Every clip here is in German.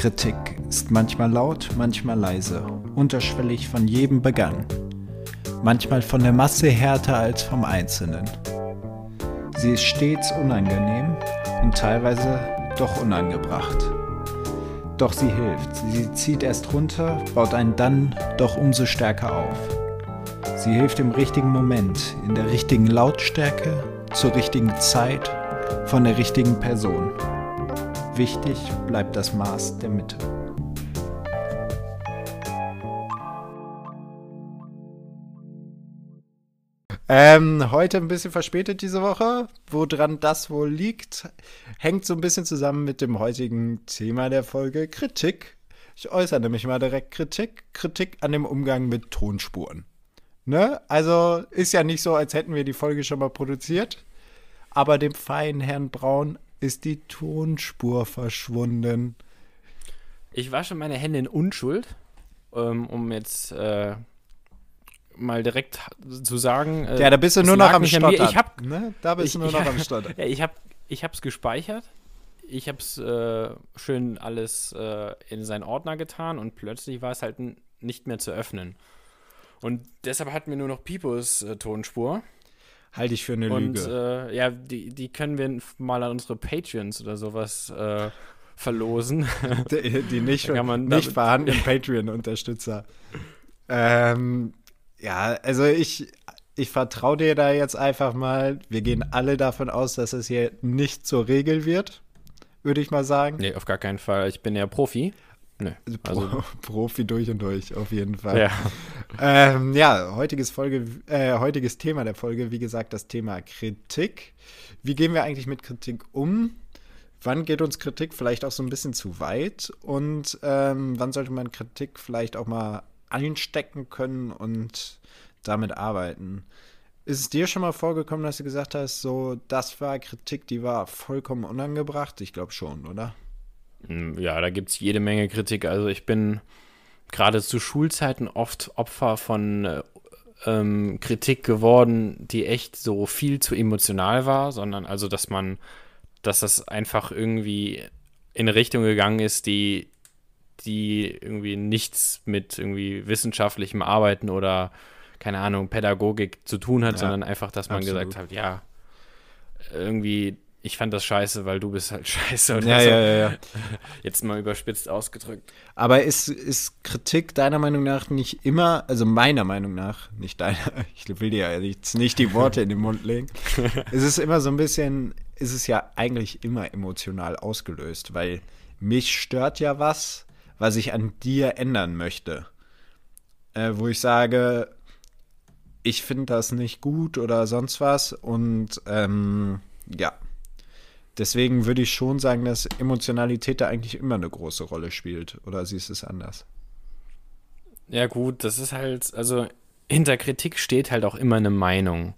Kritik ist manchmal laut, manchmal leise, unterschwellig von jedem begangen. Manchmal von der Masse härter als vom Einzelnen. Sie ist stets unangenehm und teilweise doch unangebracht. Doch sie hilft. Sie zieht erst runter, baut einen dann doch umso stärker auf. Sie hilft im richtigen Moment, in der richtigen Lautstärke, zur richtigen Zeit, von der richtigen Person. Wichtig bleibt das Maß der Mitte. Ähm, heute ein bisschen verspätet diese Woche. Woran das wohl liegt, hängt so ein bisschen zusammen mit dem heutigen Thema der Folge Kritik. Ich äußere nämlich mal direkt Kritik. Kritik an dem Umgang mit Tonspuren. Ne? Also ist ja nicht so, als hätten wir die Folge schon mal produziert. Aber dem feinen Herrn Braun ist die Tonspur verschwunden. Ich wasche meine Hände in Unschuld, ähm, um jetzt äh, mal direkt zu sagen. Äh, ja, da bist du nur noch am Stottern. Ich hab, ne? Da bist ich, du nur noch am Stottern. Ja, ich habe ich hab's gespeichert. Ich habe es äh, schön alles äh, in seinen Ordner getan und plötzlich war es halt nicht mehr zu öffnen. Und deshalb hatten wir nur noch Pipos äh, Tonspur. Halte ich für eine und, Lüge. Äh, ja, die, die können wir mal an unsere Patreons oder sowas äh, verlosen. Die, die nicht, nicht vorhandenen Patreon-Unterstützer. Ähm, ja, also ich, ich vertraue dir da jetzt einfach mal. Wir gehen alle davon aus, dass es hier nicht zur Regel wird, würde ich mal sagen. Nee, auf gar keinen Fall. Ich bin ja Profi. Nee, also Pro, Profi durch und durch, auf jeden Fall. Ja, ähm, ja heutiges, Folge, äh, heutiges Thema der Folge, wie gesagt, das Thema Kritik. Wie gehen wir eigentlich mit Kritik um? Wann geht uns Kritik vielleicht auch so ein bisschen zu weit? Und ähm, wann sollte man Kritik vielleicht auch mal einstecken können und damit arbeiten? Ist es dir schon mal vorgekommen, dass du gesagt hast, so, das war Kritik, die war vollkommen unangebracht? Ich glaube schon, oder? Ja, da gibt es jede Menge Kritik. Also ich bin gerade zu Schulzeiten oft Opfer von äh, ähm, Kritik geworden, die echt so viel zu emotional war, sondern also, dass man, dass das einfach irgendwie in eine Richtung gegangen ist, die, die irgendwie nichts mit irgendwie wissenschaftlichem Arbeiten oder keine Ahnung, Pädagogik zu tun hat, ja, sondern einfach, dass man absolut. gesagt hat, ja, irgendwie ich fand das scheiße, weil du bist halt scheiße. Oder ja, so. ja, ja, ja. Jetzt mal überspitzt ausgedrückt. Aber ist, ist Kritik deiner Meinung nach nicht immer, also meiner Meinung nach, nicht deiner, ich will dir ja jetzt nicht die Worte in den Mund legen, ist es immer so ein bisschen, ist es ja eigentlich immer emotional ausgelöst, weil mich stört ja was, was ich an dir ändern möchte. Äh, wo ich sage, ich finde das nicht gut oder sonst was und ähm, ja Deswegen würde ich schon sagen, dass Emotionalität da eigentlich immer eine große Rolle spielt. Oder siehst du es anders? Ja, gut, das ist halt, also hinter Kritik steht halt auch immer eine Meinung.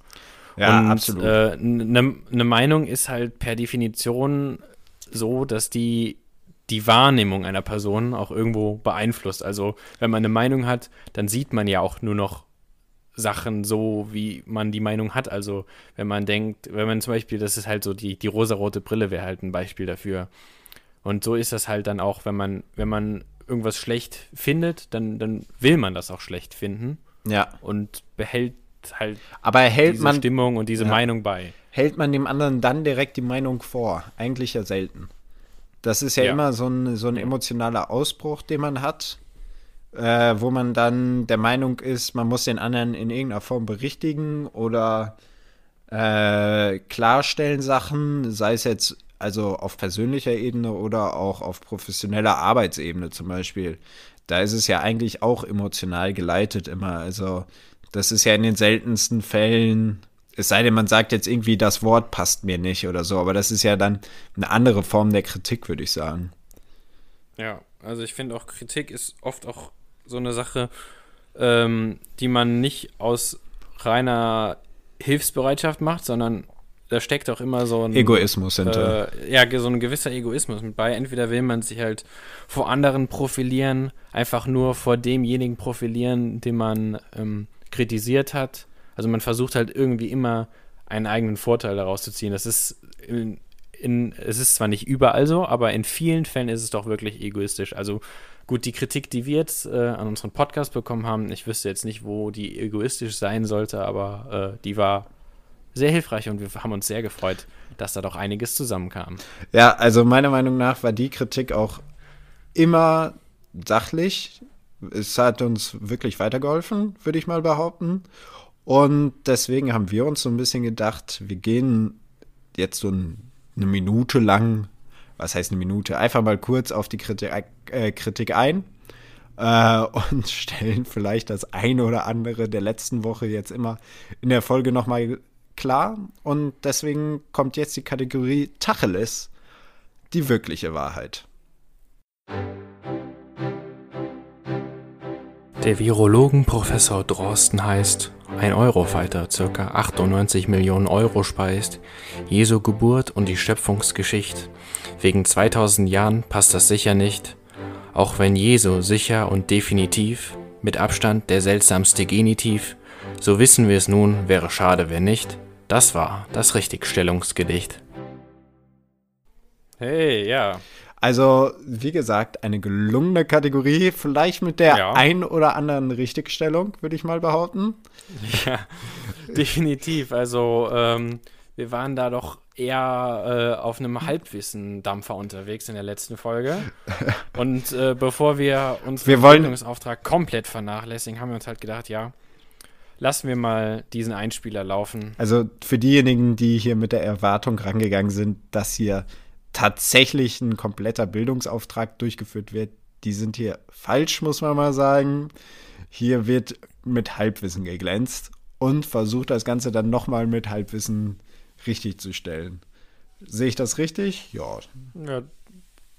Ja, Und, absolut. Eine äh, ne, ne Meinung ist halt per Definition so, dass die die Wahrnehmung einer Person auch irgendwo beeinflusst. Also, wenn man eine Meinung hat, dann sieht man ja auch nur noch Sachen so, wie man die Meinung hat. Also wenn man denkt, wenn man zum Beispiel, das ist halt so, die, die rosarote Brille wäre halt ein Beispiel dafür. Und so ist das halt dann auch, wenn man, wenn man irgendwas schlecht findet, dann, dann will man das auch schlecht finden. Ja. Und behält halt Aber hält diese man, Stimmung und diese ja. Meinung bei. Hält man dem anderen dann direkt die Meinung vor? Eigentlich ja selten. Das ist ja, ja. immer so ein, so ein emotionaler Ausbruch, den man hat äh, wo man dann der Meinung ist, man muss den anderen in irgendeiner Form berichtigen oder äh, klarstellen Sachen, sei es jetzt also auf persönlicher Ebene oder auch auf professioneller Arbeitsebene zum Beispiel. Da ist es ja eigentlich auch emotional geleitet immer. Also das ist ja in den seltensten Fällen, es sei denn, man sagt jetzt irgendwie, das Wort passt mir nicht oder so, aber das ist ja dann eine andere Form der Kritik, würde ich sagen. Ja, also ich finde auch Kritik ist oft auch so eine Sache, ähm, die man nicht aus reiner Hilfsbereitschaft macht, sondern da steckt auch immer so ein Egoismus hinter. Äh, ja, so ein gewisser Egoismus mit bei. Entweder will man sich halt vor anderen profilieren, einfach nur vor demjenigen profilieren, den man ähm, kritisiert hat. Also man versucht halt irgendwie immer einen eigenen Vorteil daraus zu ziehen. Das ist in, in, es ist zwar nicht überall so, aber in vielen Fällen ist es doch wirklich egoistisch. Also gut, die Kritik, die wir jetzt äh, an unseren Podcast bekommen haben, ich wüsste jetzt nicht, wo die egoistisch sein sollte, aber äh, die war sehr hilfreich und wir haben uns sehr gefreut, dass da doch einiges zusammenkam. Ja, also meiner Meinung nach war die Kritik auch immer sachlich. Es hat uns wirklich weitergeholfen, würde ich mal behaupten. Und deswegen haben wir uns so ein bisschen gedacht, wir gehen jetzt so eine Minute lang, was heißt eine Minute, einfach mal kurz auf die Kritik, äh, Kritik ein äh, und stellen vielleicht das eine oder andere der letzten Woche jetzt immer in der Folge nochmal klar. Und deswegen kommt jetzt die Kategorie Tacheles, die wirkliche Wahrheit. Der Virologen Professor Drosten heißt, ein Eurofighter ca. 98 Millionen Euro speist, Jesu Geburt und die Schöpfungsgeschichte. Wegen 2000 Jahren passt das sicher nicht, auch wenn Jesu sicher und definitiv, mit Abstand der seltsamste Genitiv, so wissen wir es nun, wäre schade, wenn nicht. Das war das Richtigstellungsgedicht. Hey, ja. Also, wie gesagt, eine gelungene Kategorie, vielleicht mit der ja. ein oder anderen Richtigstellung, würde ich mal behaupten. Ja, definitiv. Also, ähm, wir waren da doch eher äh, auf einem Halbwissen-Dampfer unterwegs in der letzten Folge. Und äh, bevor wir unseren wir Bildungsauftrag komplett vernachlässigen, haben wir uns halt gedacht, ja, lassen wir mal diesen Einspieler laufen. Also für diejenigen, die hier mit der Erwartung rangegangen sind, dass hier tatsächlich ein kompletter Bildungsauftrag durchgeführt wird, die sind hier falsch, muss man mal sagen. Hier wird mit Halbwissen geglänzt und versucht das Ganze dann nochmal mit Halbwissen richtig zu stellen. Sehe ich das richtig? Ja. ja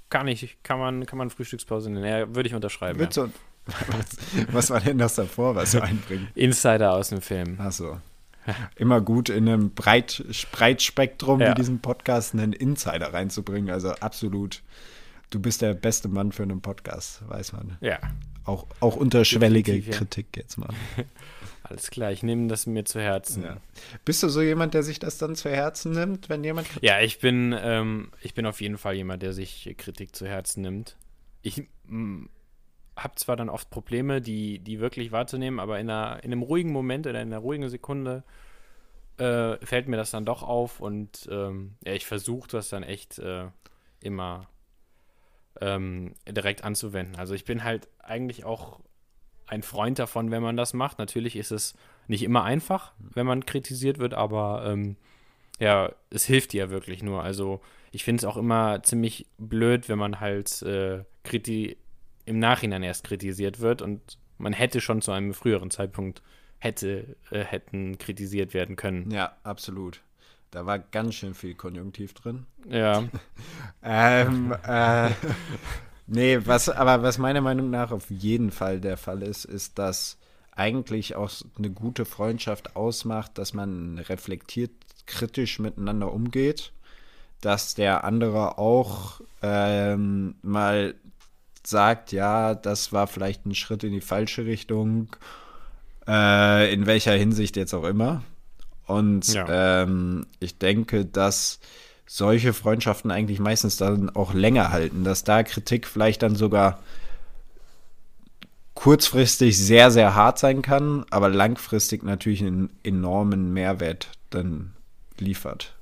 kann ich, kann man, kann man Frühstückspause nennen. Ja, würde ich unterschreiben. Ja. So, was, was, war denn das davor, was du einbringst? Insider aus dem Film. Achso. immer gut in einem Breit, Breitspektrum ja. wie diesem Podcast einen Insider reinzubringen. Also absolut. Du bist der beste Mann für einen Podcast, weiß man. Ja. Auch, auch unterschwellige Kritik jetzt mal. Alles klar, ich nehme das mir zu Herzen. Ja. Bist du so jemand, der sich das dann zu Herzen nimmt, wenn jemand. Ja, ich bin, ähm, ich bin auf jeden Fall jemand, der sich Kritik zu Herzen nimmt. Ich habe zwar dann oft Probleme, die, die wirklich wahrzunehmen, aber in, einer, in einem ruhigen Moment oder in einer ruhigen Sekunde äh, fällt mir das dann doch auf und ähm, ja, ich versuche das dann echt äh, immer ähm, direkt anzuwenden. Also ich bin halt eigentlich auch ein Freund davon, wenn man das macht. Natürlich ist es nicht immer einfach, wenn man kritisiert wird, aber ähm, ja, es hilft dir ja wirklich nur. Also ich finde es auch immer ziemlich blöd, wenn man halt äh, kriti im Nachhinein erst kritisiert wird und man hätte schon zu einem früheren Zeitpunkt hätte, äh, hätten kritisiert werden können. Ja, absolut. Da war ganz schön viel Konjunktiv drin. Ja. ähm, äh, nee, was, aber was meiner Meinung nach auf jeden Fall der Fall ist, ist, dass eigentlich auch eine gute Freundschaft ausmacht, dass man reflektiert kritisch miteinander umgeht, dass der andere auch ähm, mal sagt, ja, das war vielleicht ein Schritt in die falsche Richtung, äh, in welcher Hinsicht jetzt auch immer. Und ja. ähm, ich denke, dass solche Freundschaften eigentlich meistens dann auch länger halten, dass da Kritik vielleicht dann sogar kurzfristig sehr, sehr hart sein kann, aber langfristig natürlich einen enormen Mehrwert dann liefert.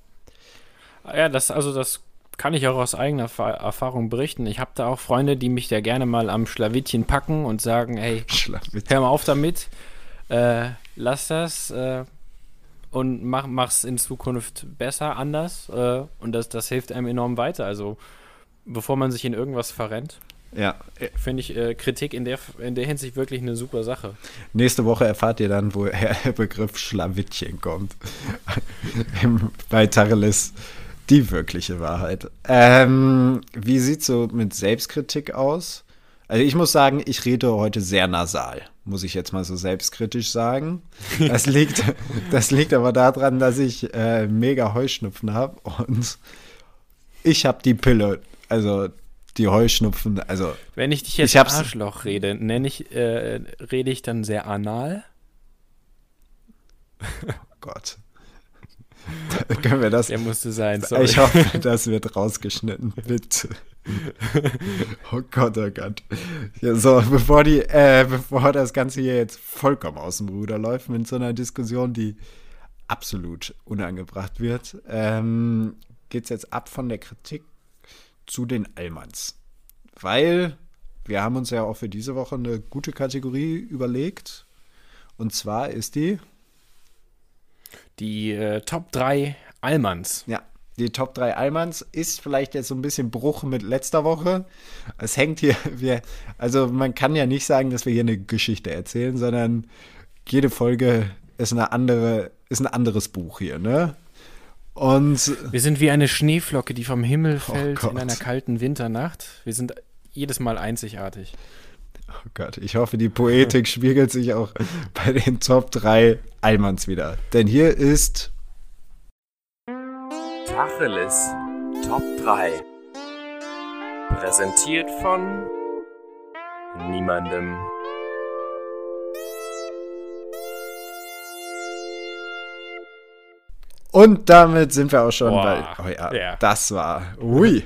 Ja, das, also das kann ich auch aus eigener Erfahrung berichten. Ich habe da auch Freunde, die mich da gerne mal am Schlawittchen packen und sagen, hey, hör mal auf damit, äh, lass das äh, und mach, mach's in Zukunft besser, anders äh, und das, das hilft einem enorm weiter. Also bevor man sich in irgendwas verrennt. Ja. Finde ich äh, Kritik in der, in der Hinsicht wirklich eine super Sache. Nächste Woche erfahrt ihr dann, woher der Begriff Schlawittchen kommt. Bei Tacheles die wirkliche Wahrheit. Ähm, wie sieht so mit Selbstkritik aus? Also ich muss sagen, ich rede heute sehr nasal, muss ich jetzt mal so selbstkritisch sagen. Das liegt, das liegt aber daran, dass ich äh, mega Heuschnupfen habe und ich habe die Pille, also die Heuschnupfen, also wenn ich dich jetzt ich Arschloch rede, nenne ich, äh, rede ich dann sehr anal? Oh Gott. können wir das. Der musste sein. Sorry. Ich hoffe, das wird rausgeschnitten, bitte. oh Gott, oh Gott. Ja, so, bevor die, äh, bevor das Ganze hier jetzt vollkommen aus dem Ruder läuft mit so einer Diskussion, die absolut unangebracht wird, ähm, geht es jetzt ab von der Kritik zu den Allmanns. Weil wir haben uns ja auch für diese Woche eine gute Kategorie überlegt. Und zwar ist die die äh, Top 3 Allmanns. Ja, die Top 3 Allmanns ist vielleicht jetzt so ein bisschen Bruch mit letzter Woche. Es hängt hier, wir, also man kann ja nicht sagen, dass wir hier eine Geschichte erzählen, sondern jede Folge ist eine andere, ist ein anderes Buch hier, ne? Und wir sind wie eine Schneeflocke, die vom Himmel oh fällt oh in einer kalten Winternacht. Wir sind jedes Mal einzigartig. Oh Gott, ich hoffe, die Poetik spiegelt sich auch bei den Top 3 Allmanns wieder. Denn hier ist Tacheles Top 3. Präsentiert von niemandem. Und damit sind wir auch schon Boah, bei. Oh ja, ja, das war. Ui.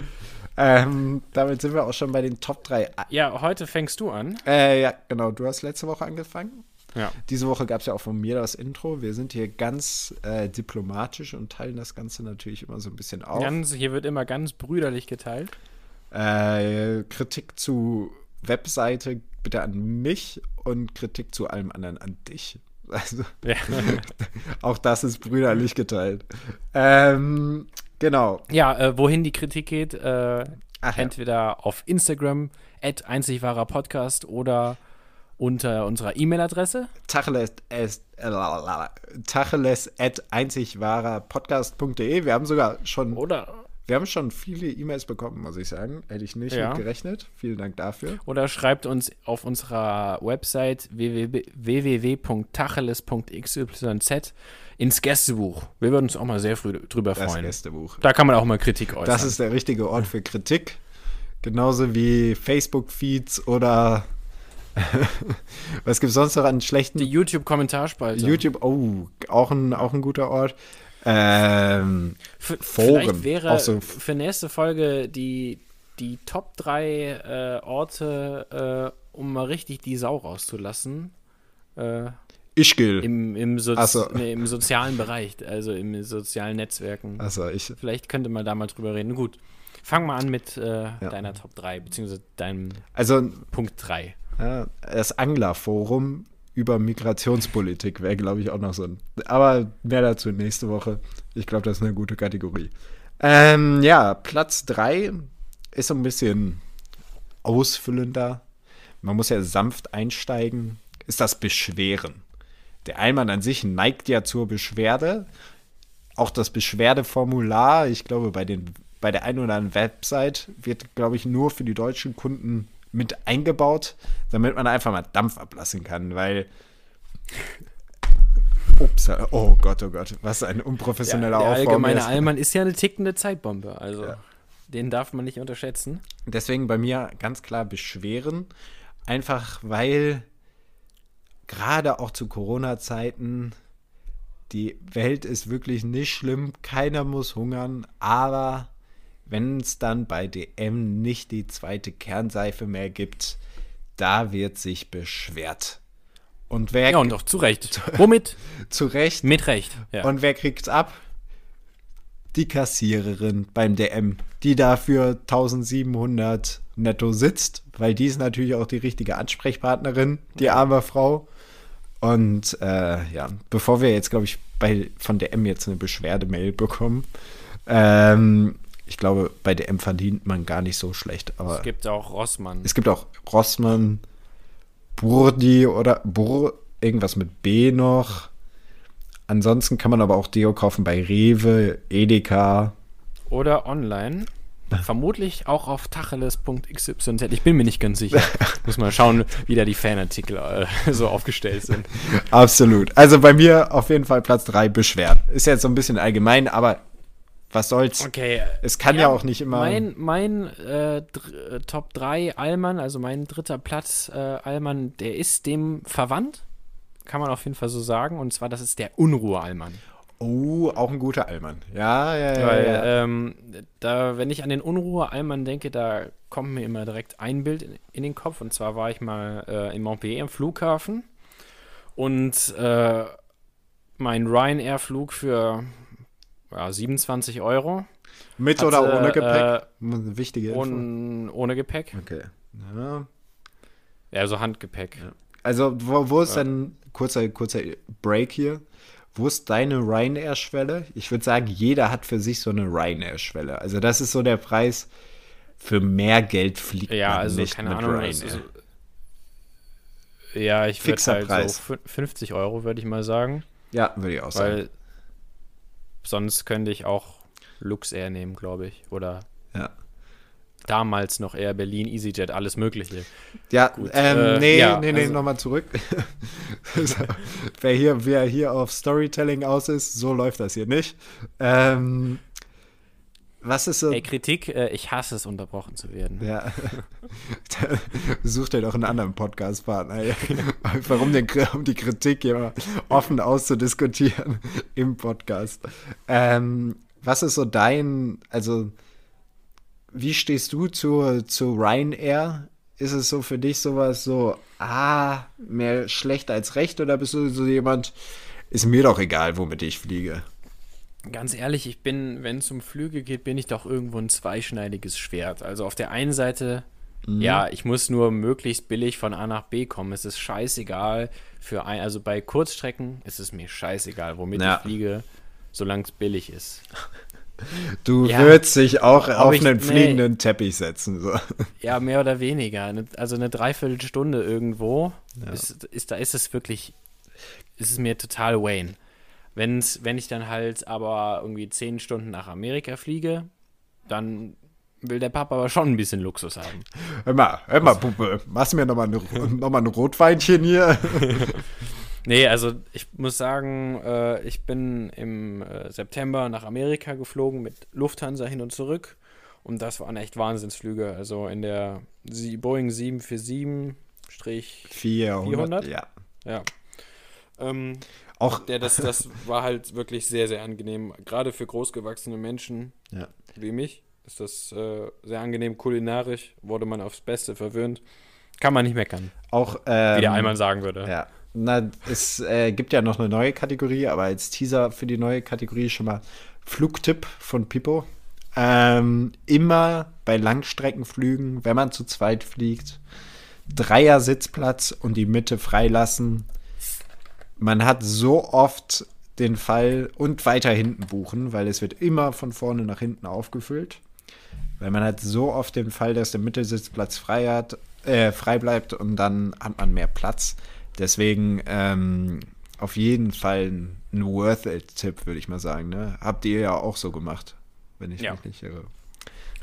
Ähm, damit sind wir auch schon bei den Top 3. Ja, heute fängst du an. Äh, ja, genau. Du hast letzte Woche angefangen. Ja. Diese Woche gab es ja auch von mir das Intro. Wir sind hier ganz äh, diplomatisch und teilen das Ganze natürlich immer so ein bisschen auf. Ganz, hier wird immer ganz brüderlich geteilt. Äh, Kritik zu Webseite bitte an mich und Kritik zu allem anderen an dich. Also, ja. auch das ist brüderlich geteilt. Ähm, Genau. Ja, äh, wohin die Kritik geht, äh, Ach, entweder ja. auf Instagram, at einzigwahrer Podcast oder unter unserer E-Mail-Adresse. Tacheles, äh, tacheles at einzigwahrerpodcast.de. Wir haben sogar schon. Oder wir haben schon viele E-Mails bekommen, muss ich sagen. Hätte ich nicht ja. mit gerechnet. Vielen Dank dafür. Oder schreibt uns auf unserer Website www.tacheles.xyz ins Gästebuch. Wir würden uns auch mal sehr früh drüber freuen. Das Gästebuch. Da kann man auch mal Kritik äußern. Das ist der richtige Ort für Kritik. Genauso wie Facebook-Feeds oder was gibt es sonst noch an schlechten? Die YouTube-Kommentarspalte. YouTube, oh, auch ein, auch ein guter Ort. Ähm, F Foren. Vielleicht wäre so für nächste Folge die, die Top 3 äh, Orte, äh, um mal richtig die Sau rauszulassen. Äh, Ischgl. Im, im, Sozi so. nee, Im sozialen Bereich, also im sozialen Netzwerken. Also ich. Vielleicht könnte man da mal drüber reden. Gut. Fang mal an mit äh, ja. deiner Top 3, beziehungsweise deinem also, Punkt 3. Ja, das Anglerforum über Migrationspolitik wäre, glaube ich, auch noch so ein. Aber mehr dazu nächste Woche. Ich glaube, das ist eine gute Kategorie. Ähm, ja, Platz 3 ist so ein bisschen ausfüllender. Man muss ja sanft einsteigen. Ist das Beschweren. Der Einmann an sich neigt ja zur Beschwerde. Auch das Beschwerdeformular, ich glaube, bei, den, bei der einen oder anderen Website wird, glaube ich, nur für die deutschen Kunden mit eingebaut, damit man einfach mal Dampf ablassen kann, weil. Ups, oh Gott, oh Gott, was ein unprofessioneller ja, der Aufbau. Allgemeine. Allmann ist ja eine tickende Zeitbombe, also ja. den darf man nicht unterschätzen. Deswegen bei mir ganz klar beschweren, einfach weil gerade auch zu Corona-Zeiten die Welt ist wirklich nicht schlimm, keiner muss hungern, aber wenn es dann bei DM nicht die zweite Kernseife mehr gibt, da wird sich beschwert. Und wer ja, und auch zu Recht. Womit? zu Recht. Mit Recht. Ja. Und wer kriegt's ab? Die Kassiererin beim DM, die dafür 1700 netto sitzt, weil die ist natürlich auch die richtige Ansprechpartnerin, die arme Frau. Und äh, ja, bevor wir jetzt, glaube ich, bei, von DM jetzt eine Beschwerdemail bekommen, ähm, ich glaube, bei DM verdient man gar nicht so schlecht. Aber es gibt auch Rossmann. Es gibt auch Rossmann, Burdi oder Bur, irgendwas mit B noch. Ansonsten kann man aber auch Deo kaufen bei Rewe, Edeka. Oder online. Vermutlich auch auf tacheles.xyz. Ich bin mir nicht ganz sicher. Muss mal schauen, wie da die Fanartikel äh, so aufgestellt sind. Absolut. Also bei mir auf jeden Fall Platz 3 Beschwert. Ist jetzt so ein bisschen allgemein, aber was soll's? Okay. Es kann ja, ja auch nicht immer. Mein, mein äh, Top 3 Allmann, also mein dritter Platz äh, Allmann, der ist dem verwandt. Kann man auf jeden Fall so sagen. Und zwar, das ist der Unruhe-Allmann. Oh, auch ein guter Allmann. Ja, ja, ja. Weil, ja. Ähm, da, wenn ich an den Unruhe-Allmann denke, da kommt mir immer direkt ein Bild in, in den Kopf. Und zwar war ich mal äh, in Montpellier am Flughafen und äh, mein Ryanair-Flug für ja, 27 Euro. Mit hatte, oder ohne Gepäck? Äh, Wichtige Info. ohne, ohne Gepäck. Okay. Ja. Ja, so Handgepäck. Also, wo, wo ist denn, kurzer, kurzer Break hier, wo ist deine Ryanair-Schwelle? Ich würde sagen, jeder hat für sich so eine Ryanair-Schwelle. Also, das ist so der Preis, für mehr Geld fliegt Ja, man also nicht keine mit Ahnung. Ryanair. ist- ja, ich würde halt Preis. so fün- 50 Euro, würde ich mal sagen. ja, würde ich auch sagen. Weil sonst könnte ich auch Luxair nehmen, glaube ich. Oder. Damals noch eher Berlin, EasyJet, alles Mögliche. Ja, ähm, äh, nee, ja, nee, nee, also- nochmal zurück. wer, hier, wer hier auf Storytelling aus ist, so läuft das hier nicht. Ähm, was ist so. Ey, Kritik, äh, ich hasse es, unterbrochen zu werden. Ja. Such dir doch einen anderen Podcast-Partner. ey. Einfach um, den, um die Kritik hier offen auszudiskutieren im Podcast. Ähm, was ist so dein, also wie stehst du zu, zu Ryanair? Ist es so für dich sowas so, ah, mehr schlecht als recht oder bist du so jemand, ist mir doch egal, womit ich fliege? Ganz ehrlich, ich bin, wenn es um Flüge geht, bin ich doch irgendwo ein zweischneidiges Schwert. Also auf der einen Seite, Mhm. ja, ich muss nur möglichst billig von A nach B kommen. Es ist scheißegal für ein, also bei Kurzstrecken ist es mir scheißegal, womit Ja. ich fliege, solange es billig ist. Du Ja. würdest dich auch auf ich- einen nee. fliegenden Teppich setzen. So. Ja, mehr oder weniger. Also eine Dreiviertelstunde irgendwo, ist, ist, da ist es wirklich, ist es mir total Wayne. Wenn's, wenn ich dann halt aber irgendwie zehn Stunden nach Amerika fliege, dann will der Papa aber schon ein bisschen Luxus haben. Hör mal, hör mal, Puppe, machst mir nochmal noch mal ein Rotweinchen hier? Nee, also ich muss sagen, äh, ich bin im äh, September nach Amerika geflogen mit Lufthansa hin und zurück. Und das waren echt Wahnsinnsflüge. Also in der Sie Boeing 747 400. 400? Ja. Ja. Ähm, Auch, der, das, das war halt wirklich sehr, sehr angenehm. Gerade für großgewachsene Menschen ja. wie mich ist das äh, sehr angenehm. Kulinarisch wurde man aufs Beste verwöhnt. Kann man nicht meckern, auch ähm, wie der Allmann sagen würde. Ja. Na, es äh, gibt ja noch eine neue Kategorie, aber als Teaser für die neue Kategorie schon mal Flugtipp von Pipo. Ähm, immer bei Langstreckenflügen, wenn man zu zweit fliegt, Dreier Sitzplatz und die Mitte freilassen. Man hat so oft den Fall und weiter hinten buchen, weil es wird immer von vorne nach hinten aufgefüllt. Weil man hat so oft den Fall, dass der Mittelsitzplatz frei, hat, äh, frei bleibt und dann hat man mehr Platz. Deswegen ähm, auf jeden Fall ein, ein Worth-It-Tipp, würde ich mal sagen. Ne? Habt ihr ja auch so gemacht, wenn ich Ja. mich nicht irre.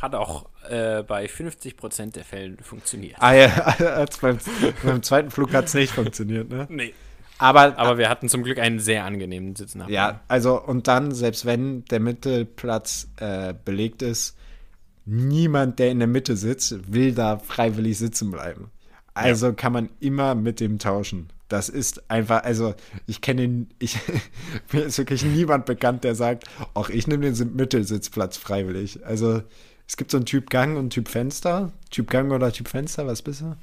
Hat auch äh, bei 50% der Fällen funktioniert. Ah ja, beim, beim zweiten Flug hat es nicht funktioniert. Ne? Nee. Aber, Aber wir hatten zum Glück einen sehr angenehmen Sitznachbarn. Ja, also und dann, selbst wenn der Mittelplatz äh, belegt ist, niemand, der in der Mitte sitzt, will da freiwillig sitzen bleiben. Also kann man immer mit dem tauschen. Das ist einfach, also ich kenne, ich, mir ist wirklich niemand bekannt, der sagt, auch ich nehme den Mittelsitzplatz freiwillig. Also es gibt so einen Typ Gang und Typ Fenster. Typ Gang oder Typ Fenster, was bist du?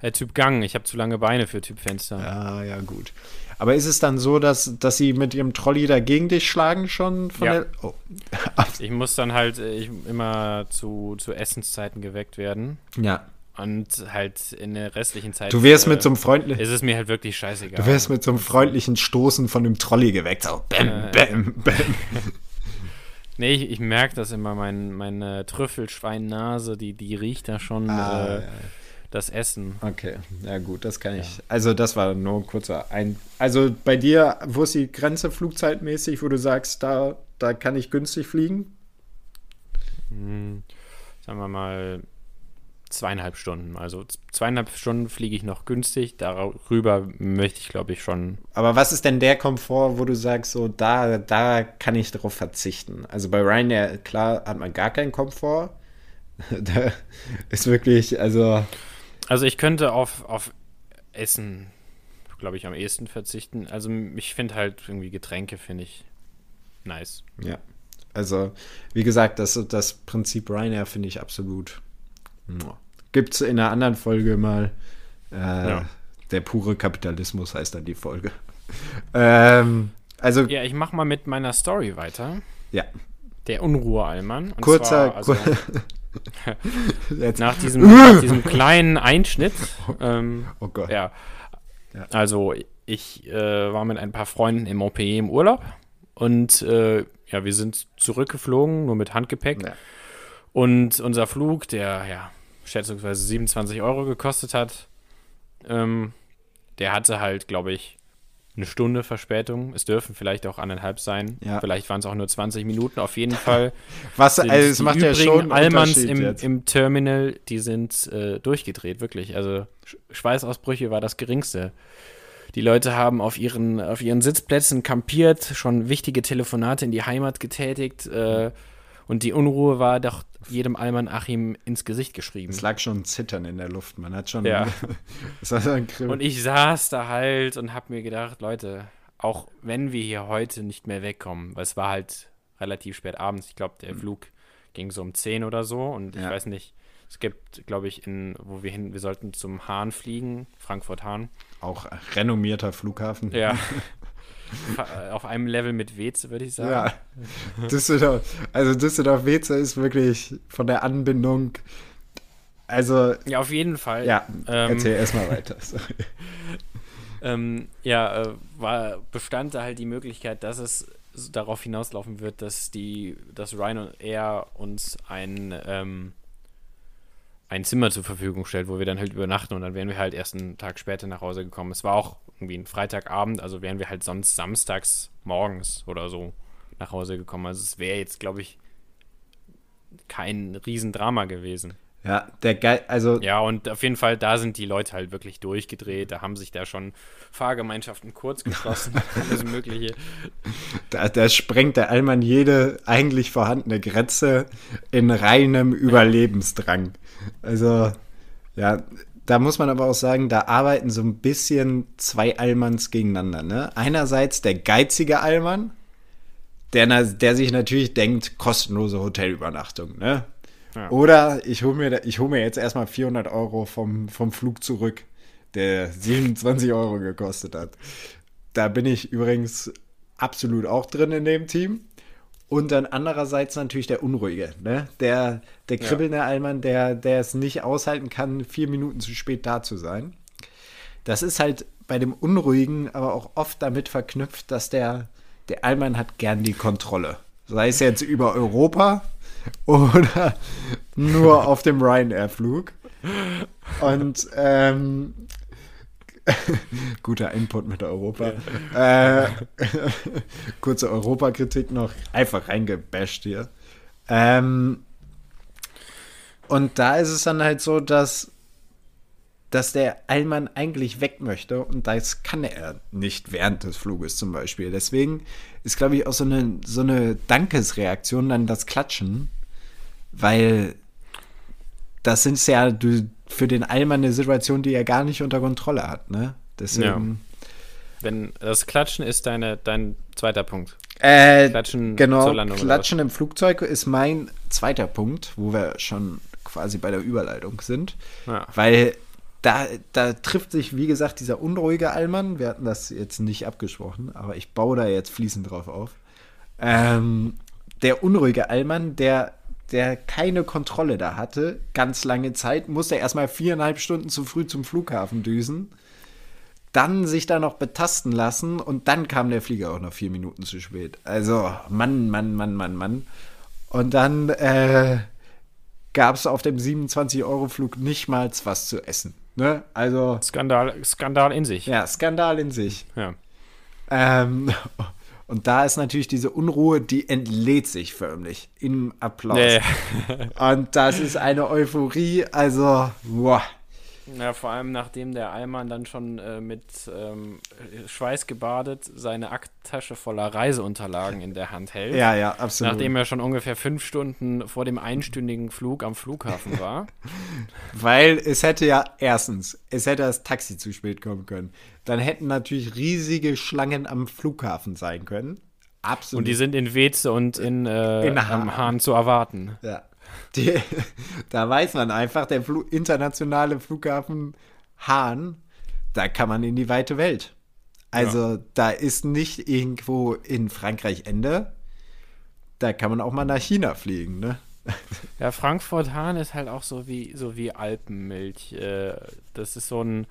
Äh, typ Gang, ich habe zu lange Beine für Typ Fenster. Ja, ja, gut. Aber ist es dann so, dass, dass sie mit ihrem Trolley dagegen dich schlagen schon von Ja. der. Oh. Ich muss dann halt äh, ich, immer zu, zu Essenszeiten geweckt werden. ja. Und halt in der restlichen Zeit. Du wirst äh, mit so einem freundlichen. Ist es mir halt wirklich scheißegal. Du wirst mit so einem freundlichen Stoßen von dem Trolley geweckt. So, bam, Äh. bam, bam. Nee, ich, ich merke das immer, mein, meine Trüffelschweinnase, die, die riecht da schon Ah, äh, ja. das Essen. Okay, ja gut, das kann ich. Also das war nur ein kurzer ein. Also bei dir, wo ist die Grenze flugzeitmäßig, wo du sagst, da, da kann ich günstig fliegen? Hm, sagen wir mal zweieinhalb Stunden. Also zweieinhalb Stunden fliege ich noch günstig. Darüber möchte ich, glaube ich, schon. Aber was ist denn der Komfort, wo du sagst, so da, da kann ich darauf verzichten? Also bei Ryanair, klar, hat man gar keinen Komfort. da ist wirklich, also Also ich könnte auf, auf Essen, glaube ich, am ehesten verzichten. Also ich finde halt irgendwie Getränke, finde ich nice. Ja. Also, wie gesagt, das, das Prinzip Ryanair finde ich absolut. Gibt es in einer anderen Folge mal. Äh, ja. Der pure Kapitalismus heißt dann die Folge. ähm, also. Ja, ich mache mal mit meiner Story weiter. Ja. Der Unruhe-Allmann. Kurzer. also, nach, diesem, nach diesem kleinen Einschnitt. Ähm, oh Gott. Ja. ja. Also, ich äh, war mit ein paar Freunden im OPE im Urlaub und äh, ja, wir sind zurückgeflogen, nur mit Handgepäck. Ja. Und unser Flug, der ja schätzungsweise 27 Euro gekostet hat, ähm, der hatte halt, glaube ich, eine Stunde Verspätung. Es dürfen vielleicht auch anderthalb sein. Ja. Vielleicht waren es auch nur 20 Minuten. Auf jeden Fall. Was, also es macht ja schon Allmanns im, im, Terminal, die sind äh, durchgedreht, wirklich. Also Schweißausbrüche war das geringste. Die Leute haben auf ihren, auf ihren Sitzplätzen kampiert, schon wichtige Telefonate in die Heimat getätigt. Äh, und die Unruhe war doch jedem Alman Achim ins Gesicht geschrieben. Es lag schon Zittern in der Luft. Man hat schon. Ja. und ich saß da halt und hab mir gedacht, Leute, auch wenn wir hier heute nicht mehr wegkommen, weil es war halt relativ spät abends, ich glaube, der mhm. Flug ging so um 10 oder so und ich weiß nicht, es gibt, glaube ich, in, wo wir hin, wir sollten zum Hahn fliegen, Frankfurt-Hahn. Auch renommierter Flughafen. Ja. Auf einem Level mit Weze, würde ich sagen. Ja. Düsseldorf, also Düsseldorf-Weze ist wirklich von der Anbindung. Also. Ja, auf jeden Fall. Ja, ähm, erzähl erstmal weiter. ähm, ja, äh, war, bestand da halt die Möglichkeit, dass es darauf hinauslaufen wird, dass die, dass Rhino Air uns ein ähm, ein Zimmer zur Verfügung stellt, wo wir dann halt übernachten und dann wären wir halt erst einen Tag später nach Hause gekommen. Es war auch irgendwie ein Freitagabend, also wären wir halt sonst samstags morgens oder so nach Hause gekommen. Also es wäre jetzt, glaube ich, kein Riesendrama gewesen. Ja, der Geil, also. Ja, und auf jeden Fall, da sind die Leute halt wirklich durchgedreht. Da haben sich da schon Fahrgemeinschaften kurz geschlossen, alles Mögliche. Da, da sprengt der Allmann jede eigentlich vorhandene Grenze in reinem Überlebensdrang. Also, ja, da muss man aber auch sagen, da arbeiten so ein bisschen zwei Allmanns gegeneinander. Ne? Einerseits der geizige Allmann, der, der sich natürlich denkt, kostenlose Hotelübernachtung. Ne? Ja. Oder ich hole mir, hol mir jetzt erstmal 400 Euro vom, vom Flug zurück, der 27 Euro gekostet hat. Da bin ich übrigens absolut auch drin in dem Team. Und dann andererseits natürlich der Unruhige, ne? Der, der kribbelnde ja. Allmann, der, der es nicht aushalten kann, vier Minuten zu spät da zu sein. Das ist halt bei dem Unruhigen aber auch oft damit verknüpft, dass der, der Allmann hat gern die Kontrolle. Sei es jetzt über Europa oder nur auf dem Ryanair-Flug. Und ähm, Guter Input mit Europa. Ja. Äh, kurze Europakritik noch. Einfach reingebasht hier. Ähm, und da ist es dann halt so, dass, dass der Allmann eigentlich weg möchte und das kann er nicht während des Fluges zum Beispiel. Deswegen ist, glaube ich, auch so eine, so eine Dankesreaktion dann das Klatschen, weil das sind ja, für den Allmann eine Situation, die er gar nicht unter Kontrolle hat, ne? Deswegen. Ja. Wenn das Klatschen ist deine, dein zweiter Punkt. Äh, Klatschen genau, zur Landung. Klatschen im Flugzeug ist mein zweiter Punkt, wo wir schon quasi bei der Überleitung sind. Ja. Weil da, da trifft sich, wie gesagt, dieser unruhige Allmann. Wir hatten das jetzt nicht abgesprochen, aber ich baue da jetzt fließend drauf auf. Ähm, der unruhige Allmann, der der keine Kontrolle da hatte, ganz lange Zeit, musste erstmal viereinhalb Stunden zu früh zum Flughafen düsen, dann sich da noch betasten lassen und dann kam der Flieger auch noch vier Minuten zu spät. Also, Mann, Mann, Mann, Mann, Mann. Und dann äh, gab es auf dem 27-Euro-Flug nicht mal was zu essen. Ne? Also. Skandal, Skandal in sich. Ja, Skandal in sich. Ja. Ähm, und da ist natürlich diese Unruhe, die entlädt sich förmlich im Applaus. Nee. und das ist eine Euphorie, also, boah. Ja, vor allem nachdem der Allmann dann schon äh, mit ähm, Schweiß gebadet seine Akttasche voller Reiseunterlagen in der Hand hält. Ja, ja, absolut. Nachdem er schon ungefähr fünf Stunden vor dem einstündigen Flug am Flughafen war. Weil es hätte ja erstens, es hätte das Taxi zu spät kommen können. Dann hätten natürlich riesige Schlangen am Flughafen sein können. Absolut. Und die sind in Weze und in, äh, In am Hahn. Hahn zu erwarten. Ja. Die, da weiß man einfach, der Flu internationale Flughafen Hahn, da kann man in die weite Welt. Also da ist nicht irgendwo in Frankreich Ende. Da kann man auch mal nach China fliegen, ne? Ja, Frankfurt-Hahn ist halt auch so wie, so wie Alpenmilch. Äh, das ist so ein,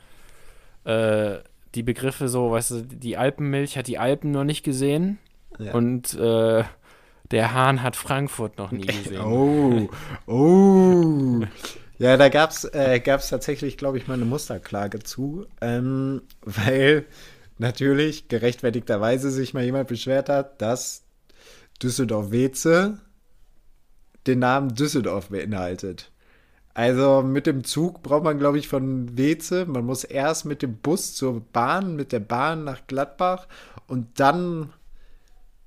äh, die Begriffe so, weißt du, die Alpenmilch hat die Alpen noch nicht gesehen Ja. und äh, der Hahn hat Frankfurt noch nie gesehen. Oh, oh. Ja, da gab es äh, gab's tatsächlich, glaube ich, mal eine Musterklage zu, ähm, weil natürlich gerechtfertigterweise sich mal jemand beschwert hat, dass Düsseldorf-Weze den Namen Düsseldorf beinhaltet. Also mit dem Zug braucht man, glaube ich, von Weze, man muss erst mit dem Bus zur Bahn, mit der Bahn nach Gladbach und dann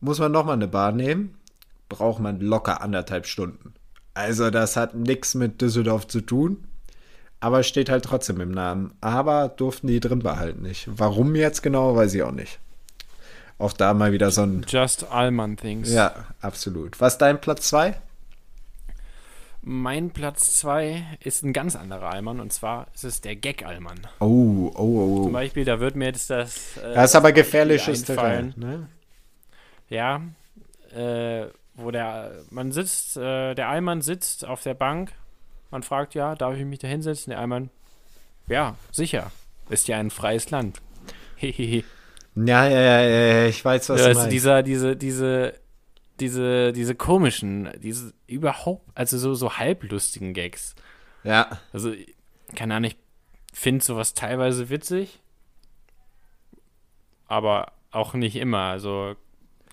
muss man nochmal eine Bahn nehmen braucht man locker anderthalb Stunden. Also das hat nichts mit Düsseldorf zu tun, aber steht halt trotzdem im Namen. Aber durften die drin behalten nicht. Warum jetzt genau, weiß ich auch nicht. Auch da mal wieder so ein... Just Allman Things. Ja, absolut. Was ist dein Platz 2? Mein Platz 2 ist ein ganz anderer Allmann und zwar ist es der Gag-Allmann. Oh, oh, oh. Zum oh. Beispiel, da wird mir jetzt das. Äh, Das ist aber gefährliches. Terrain. Ne? Ja, äh, wo der, man sitzt, äh, der Allmann sitzt auf der Bank, man fragt, ja, darf ich mich da hinsetzen? Der Allmann, ja, sicher, ist ja ein freies Land. Hehehe. Ja, ja, ja, ja, ich weiß, was Ja, du also meinst. dieser, diese, diese, diese, diese komischen, diese überhaupt, also so, so halblustigen Gags. ja, Also, keine Ahnung, ich finde sowas teilweise witzig, aber auch nicht immer. Also,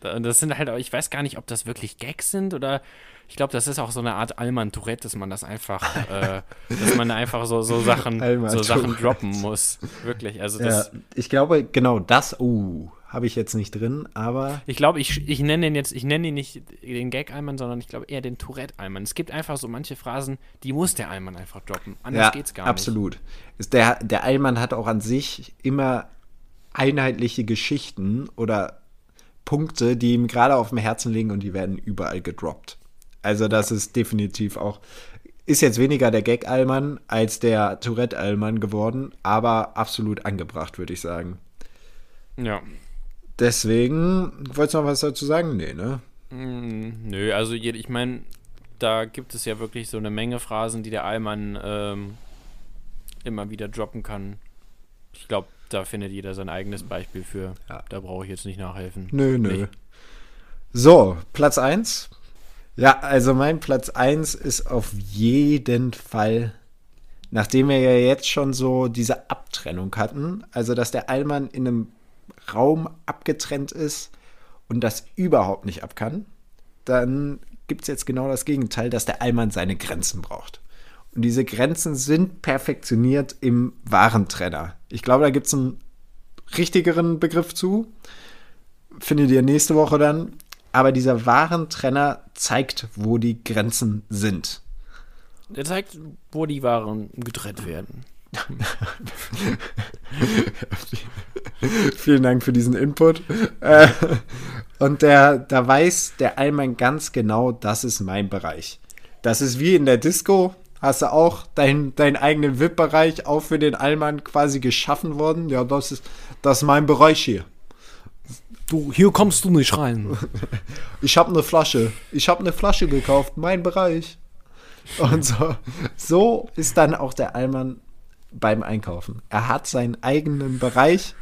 das sind halt, auch- ich weiß gar nicht, ob das wirklich Gags sind oder ich glaube, das ist auch so eine Art Alman Tourette, dass man das einfach, äh, dass man einfach so, so Sachen, so Sachen droppen muss. Wirklich. Also, ja. Ich glaube, genau das, oh, habe ich jetzt nicht drin, aber ich glaube, ich, ich nenne den jetzt, ich nenne ihn nicht den Gag-Alman, sondern ich glaube eher den Tourette-Alman. Es gibt einfach so manche Phrasen, die muss der Alman einfach droppen. Anders ja, geht's gar absolut. Ist der, der Allmann hat auch an sich immer einheitliche Geschichten oder Punkte, die ihm gerade auf dem Herzen liegen und die werden überall gedroppt. Also das ist definitiv auch, ist jetzt weniger der Gag-Allmann als der Tourette-Allmann geworden, aber absolut angebracht, würde ich sagen. Ja. Deswegen, wolltest du noch was dazu sagen? Nee, ne? Mm, Nö, also ich meine, da gibt es ja wirklich so eine Menge Phrasen, die der Allmann ähm, immer wieder droppen kann. Ich glaube, da findet jeder sein eigenes Beispiel für. Ja. Da brauche ich jetzt nicht nachhelfen. Nö, nö. Nicht. So, Platz 1. Ja, also mein Platz 1 ist auf jeden Fall, nachdem wir ja jetzt schon so diese Abtrennung hatten, also dass der Allmann in einem Raum abgetrennt ist und das überhaupt nicht ab kann, dann gibt es jetzt genau das Gegenteil, dass der Allmann seine Grenzen braucht. Und diese Grenzen sind perfektioniert im Warentrenner. Ich glaube, da gibt es einen richtigeren Begriff zu findet ihr nächste Woche dann. Aber dieser Warentrenner zeigt, wo die Grenzen sind. Der zeigt, wo die Waren getrennt werden. Vielen Dank für diesen Input. Äh, und der, da weiß der Allmann ganz genau, das ist mein Bereich. Das ist wie in der Disco. Hast du auch deinen deinen eigenen VIP-Bereich auch für den Allmann quasi geschaffen worden? Ja, das ist, das ist mein Bereich hier. Du, hier kommst du nicht rein. Ich habe eine Flasche. Ich habe eine Flasche gekauft. Mein Bereich. Und so, so ist dann auch der Allmann beim Einkaufen. Er hat seinen eigenen Bereich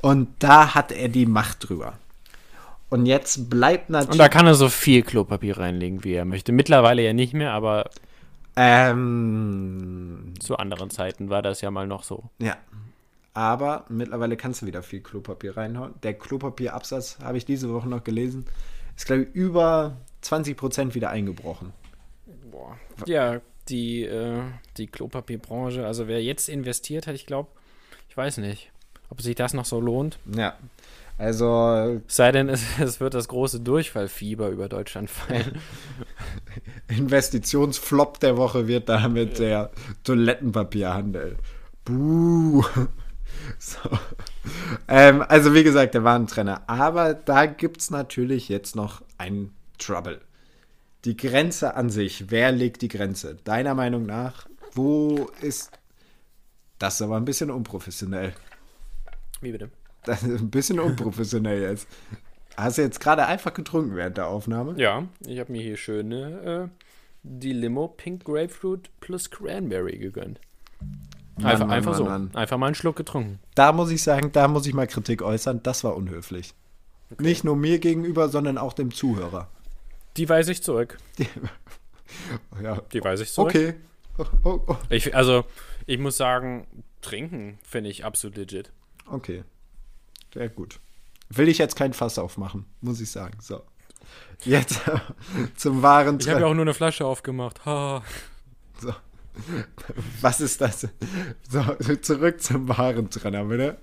und da hat er die Macht drüber. Und jetzt bleibt natürlich. Und da kann er so viel Klopapier reinlegen, wie er möchte. Mittlerweile ja nicht mehr, aber ähm, zu anderen Zeiten war das ja mal noch so. ja. Aber mittlerweile kannst du wieder viel Klopapier reinhauen. Der Klopapierabsatz, habe ich diese Woche noch gelesen, ist, glaube ich, über 20% wieder eingebrochen. Boah. Ja, die, äh, die Klopapierbranche, also wer jetzt investiert hat, ich glaube, ich weiß nicht, ob sich das noch so lohnt. Ja. Also Es sei denn, es, es wird das große Durchfallfieber über Deutschland fallen. Investitionsflop der Woche wird damit der Toilettenpapierhandel. Buh. So. Ähm, also wie gesagt, der Warentrenner. Aber da gibt es natürlich jetzt noch einen Trouble. Die Grenze an sich. Wer legt die Grenze? Deiner Meinung nach, wo ist. Das ist aber ein bisschen unprofessionell. Wie bitte? Das ist ein bisschen unprofessionell jetzt. Hast du jetzt gerade einfach getrunken während der Aufnahme? Ja, ich habe mir hier schöne äh, die Limo Pink Grapefruit plus Cranberry gegönnt. Mann, Einfach, Mann, einfach so. Mann. Einfach mal einen Schluck getrunken. Da muss ich sagen, da muss ich mal Kritik äußern. Das war unhöflich. Nicht nur mir gegenüber, sondern auch dem Zuhörer. Die weise ich zurück. Ja, Die weise ich zurück. okay. Oh, oh, oh. Ich, also, ich muss sagen, trinken finde ich absolut legit. Okay. Sehr gut. Will ich jetzt kein Fass aufmachen, muss ich sagen. So. Jetzt zum wahren Ich habe ja auch nur eine Flasche aufgemacht. Ha. so. Was ist das? So, zurück zum wahren Trenner, bitte.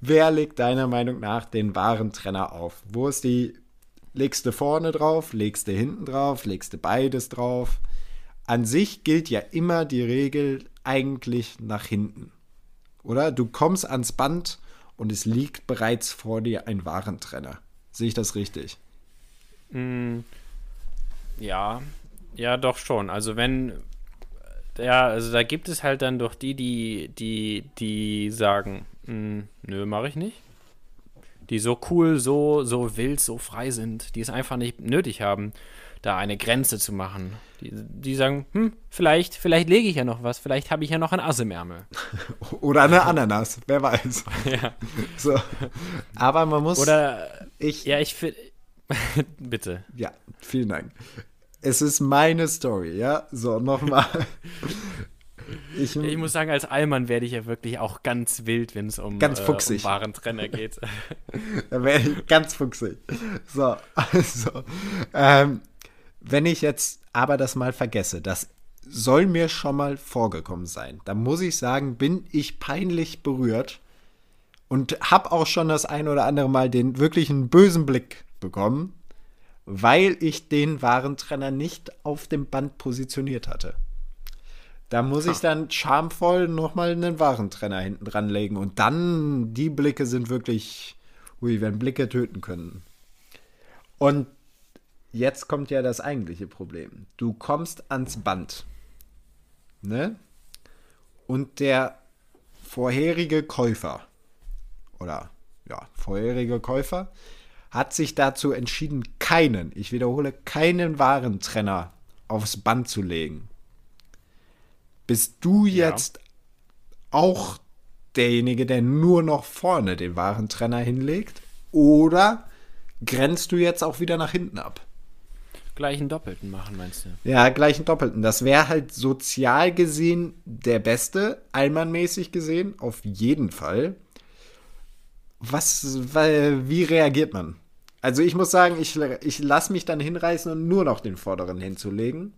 Wer legt deiner Meinung nach den wahren Trenner auf? Wo ist die. Legst du vorne drauf, legst du hinten drauf, legst du beides drauf? An sich gilt ja immer die Regel eigentlich nach hinten. Oder? Du kommst ans Band und es liegt bereits vor dir ein Warentrenner. Sehe ich das richtig? Mm, ja, ja, doch schon. Also wenn, ja, also da gibt es halt dann doch die, die, die, die sagen, mm, nö, mache ich nicht. Die so cool, so, so wild, so frei sind, die es einfach nicht nötig haben, da eine Grenze zu machen. Die, die sagen, hm, vielleicht, vielleicht lege ich ja noch was, vielleicht habe ich ja noch ein Ass im Ärmel. Oder eine Ananas, wer weiß. ja. So. Aber man muss. Oder, ich. ja, ich finde, bitte. Ja, vielen Dank. Es ist meine Story, ja? So, nochmal. Ich, Ich muss sagen, als Allmann werde ich ja wirklich auch ganz wild, wenn es um, Ganz äh, fuchsig. um Warentrenner geht. da wäre ich ganz fuchsig. So, also. Ähm, wenn ich jetzt aber das mal vergesse, das soll mir schon mal vorgekommen sein, dann muss ich sagen, bin ich peinlich berührt und habe auch schon das ein oder andere Mal den wirklichen bösen Blick bekommen, weil ich den Warentrenner nicht auf dem Band positioniert hatte. Da muss ich dann schamvoll nochmal einen Warentrenner hinten dran legen. Und dann, die Blicke sind wirklich, ui, wenn Blicke töten können. Und jetzt kommt ja das eigentliche Problem. Du kommst ans Band. Ne? Und der vorherige Käufer, oder ja, vorherige Käufer, hat sich dazu entschieden, keinen, ich wiederhole, keinen Warentrenner aufs Band zu legen. Bist du Ja. jetzt auch derjenige, der nur noch vorne den Warentrenner hinlegt? Oder grenzt du jetzt auch wieder nach hinten ab? Gleich einen Doppelten machen, meinst du? Ja, gleich einen Doppelten. Das wäre halt sozial gesehen der beste, allmannmäßig gesehen, auf jeden Fall. Was, weil, wie reagiert man? Also ich muss sagen, ich, ich lasse mich dann hinreißen und nur noch den vorderen hinzulegen.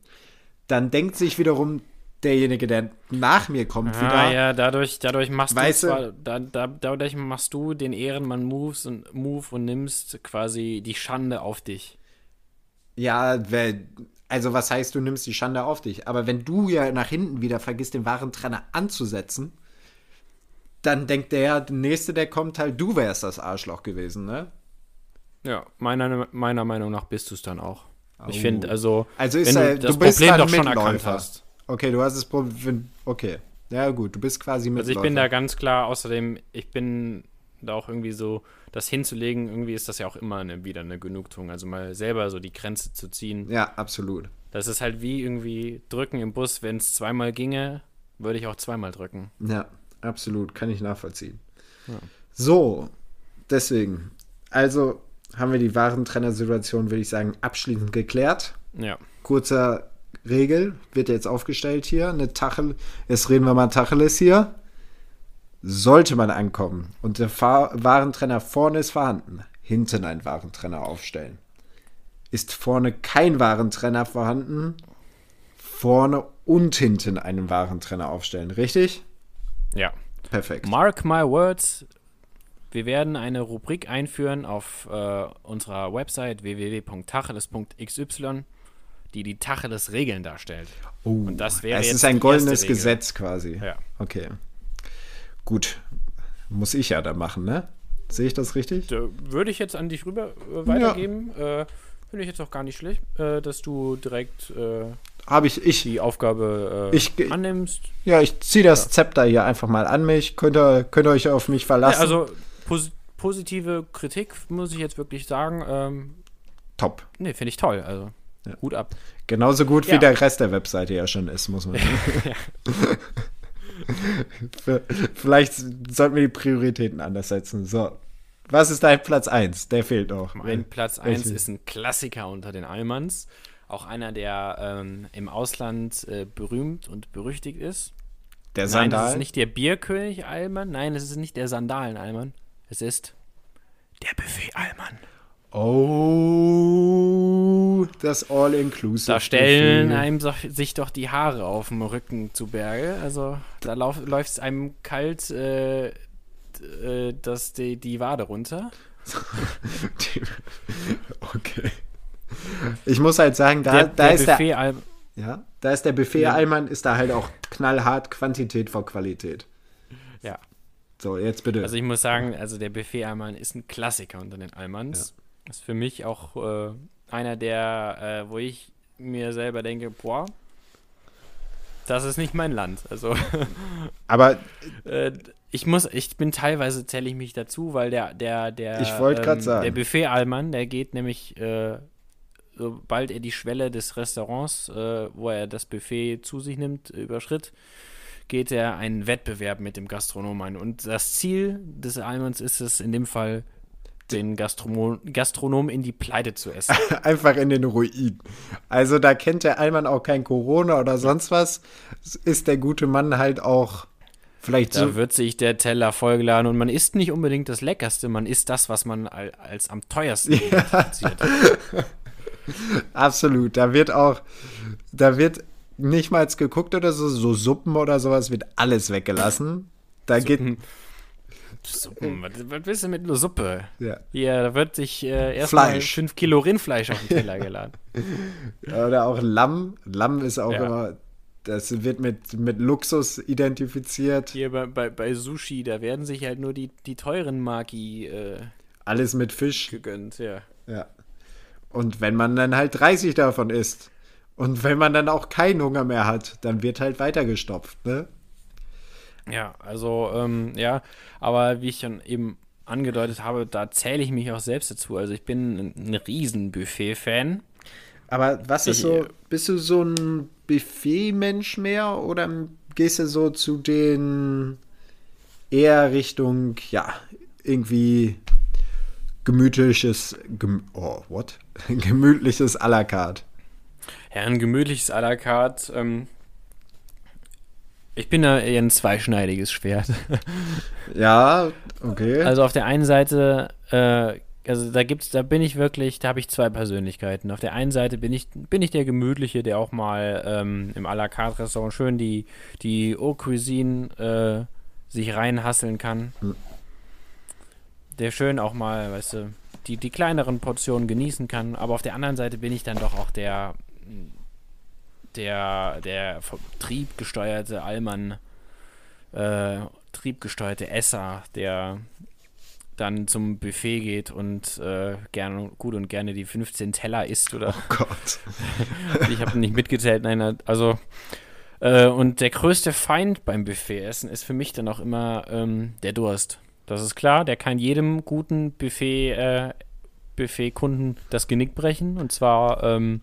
Dann denkt sich wiederum derjenige, der nach mir kommt, wieder. Ah, ja, dadurch, dadurch machst Weißt du du- zwar, da, da, dadurch machst du den Ehrenmann Moves und Move und nimmst quasi die Schande auf dich. Ja, also was heißt, du nimmst die Schande auf dich? Aber wenn du ja nach hinten wieder vergisst, den Warentrenner anzusetzen, dann denkt der, der Nächste, der kommt, halt, du wärst das Arschloch gewesen, ne? Ja, meiner, meiner Meinung nach bist du es dann auch. Ich Au. finde, also, Also ist wenn er, du das du bist Problem dann doch schon erkannt hast. Okay, du hast das Problem. Okay. Ja, gut, du bist quasi Also Mitläufer. ich bin da ganz klar, außerdem, ich bin da auch irgendwie so, das hinzulegen, irgendwie ist das ja auch immer eine, wieder eine Genugtuung. Also mal selber so die Grenze zu ziehen. Ja, absolut. Das ist halt wie irgendwie drücken im Bus. Wenn es zweimal ginge, würde ich auch zweimal drücken. Ja, absolut. Kann ich nachvollziehen. So, deswegen. Also haben wir die Warentrenner-Situation, würde ich sagen, abschließend geklärt. Ja. kurzer Regel wird jetzt aufgestellt hier. Eine Tachel, jetzt reden wir mal Tacheles hier. Sollte man ankommen und der Fahr Warentrenner vorne ist vorhanden, hinten einen Warentrenner aufstellen. Ist vorne kein Warentrenner vorhanden, vorne und hinten einen Warentrenner aufstellen. Richtig? Ja. Perfekt. Mark my words. Wir werden eine Rubrik einführen auf äh, unserer Website www.tacheles.xy, die die Tacheles-Regeln darstellt. Oh, Und das wäre es ist ein goldenes. Gesetz quasi. Ja. Okay. Gut, muss ich ja da machen, ne? Sehe ich das richtig? Würde ich jetzt an dich rüber äh, weitergeben. Ja. Äh, Finde ich jetzt auch gar nicht schlecht, äh, dass du direkt äh, habe ich, ich die Aufgabe äh, ich, annimmst. Ja, ich ziehe das ja. Zepter hier einfach mal an mich. Könnt ihr, könnt ihr euch auf mich verlassen? Ja, also pos positive Kritik muss ich jetzt wirklich sagen. Ähm, Top. Nee, finde ich toll. Also ja. Ab. Genauso gut wie der Rest der Webseite ja schon ist, muss man sagen. Vielleicht sollten wir die Prioritäten anders setzen. So. Was ist dein Platz 1? Der fehlt noch. Mein Platz 1 ist ein Klassiker unter den Allmanns. Auch einer, der ähm, im Ausland äh, berühmt und berüchtigt ist. Der Sandal? Nein, das ist nicht der Bierkönig Allmann. Nein, es ist nicht der Sandalen Allmann. Es ist der Buffet Allmann. Oh, das All-Inclusive. Da stellen einem sich doch die Haare auf dem Rücken zu Berge. Also da läuft es einem kalt äh, äh, das, die, die Wade runter. okay. Ich muss halt sagen, da, der, da der ist Buffet der. Ja, da ist der Buffet ja. Allmann, ist da halt auch knallhart Quantität vor Qualität. Ja. So, jetzt bitte. Also ich muss sagen, also der Buffet Allmann ist ein Klassiker unter den Allmanns. Ja. Ist für mich auch äh, einer der, äh, wo ich mir selber denke, boah, das ist nicht mein Land. Also. Aber äh, ich muss, ich bin teilweise zähle ich mich dazu, weil der, der, der, ich wollte ähm, sagen, der Buffet Allmann, der geht nämlich, äh, sobald er die Schwelle des Restaurants, äh, wo er das Buffet zu sich nimmt, überschritt, geht er einen Wettbewerb mit dem Gastronom ein. Und das Ziel des Allmanns ist es in dem Fall, den Gastronom, Gastronom in die Pleite zu essen. Einfach in den Ruin. Also da kennt der Allmann auch kein Corona oder sonst was. Ist der gute Mann halt auch vielleicht da so. Da wird sich der Teller vollgeladen und man isst nicht unbedingt das Leckerste, man isst das, was man als am teuersten ja. Absolut. Da wird auch, da wird nicht mal geguckt oder so, so Suppen oder sowas wird alles weggelassen. Da Suppen. geht Suppen. Was, was willst du mit einer Suppe? Ja. Hier, da wird sich äh, erstmal 5 Kilo Rindfleisch auf den Teller geladen. Oder auch Lamm. Lamm ist auch ja. immer, das wird mit, mit Luxus identifiziert. Hier bei, bei, bei Sushi, da werden sich halt nur die, die teuren Maki äh, alles mit Fisch gegönnt, ja. Ja. Und wenn man dann halt 30 davon isst und wenn man dann auch keinen Hunger mehr hat, dann wird halt weitergestopft, ne? Ja, also, ähm, ja, aber wie ich schon eben angedeutet habe, da zähle ich mich auch selbst dazu. Also ich bin ein, ein Riesen-Buffet-Fan. Aber was ist ich, so, bist du so ein Buffet-Mensch mehr oder gehst du so zu den eher Richtung, ja, irgendwie gemütliches, gem oh, what? gemütliches à la carte? Ja, ein gemütliches à la carte, ähm, ich bin da eher ein zweischneidiges Schwert. ja, okay. Also auf der einen Seite, äh, also da gibt's, da bin ich wirklich, da habe ich zwei Persönlichkeiten. Auf der einen Seite bin ich, bin ich der Gemütliche, der auch mal ähm, im à la carte Restaurant schön die, die Haute Cuisine äh, sich reinhasseln kann. Hm. Der schön auch mal, weißt du, die, die kleineren Portionen genießen kann. Aber auf der anderen Seite bin ich dann doch auch der der, der vom Trieb gesteuerte Allmann, äh, triebgesteuerte Esser, der dann zum Buffet geht und äh, gerne, gut und gerne die 15 Teller isst oder. Oh Gott. ich habe nicht mitgezählt, nein, also. Äh, und der größte Feind beim Buffetessen ist für mich dann auch immer ähm, der Durst. Das ist klar, der kann jedem guten Buffet, äh, Buffet-Kunden das Genick brechen. Und zwar ähm,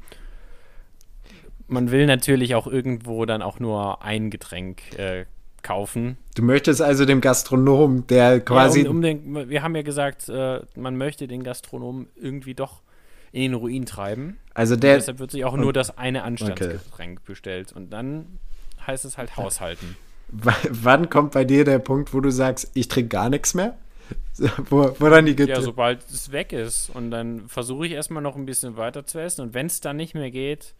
man will natürlich auch irgendwo dann auch nur ein Getränk äh, kaufen. Du möchtest also dem Gastronom, der quasi. Ja, um, um den, wir haben ja gesagt, äh, man möchte den Gastronom irgendwie doch in den Ruin treiben. Also der. Und deshalb wird sich auch nur das eine Anstandsgetränk okay. bestellt. Und dann heißt es halt haushalten. W wann kommt bei dir der Punkt, wo du sagst, ich trinke gar nichts mehr? wo, wo dann die Get Ja, sobald es weg ist. Und dann versuche ich erstmal noch ein bisschen weiter zu essen. Und wenn es dann nicht mehr geht,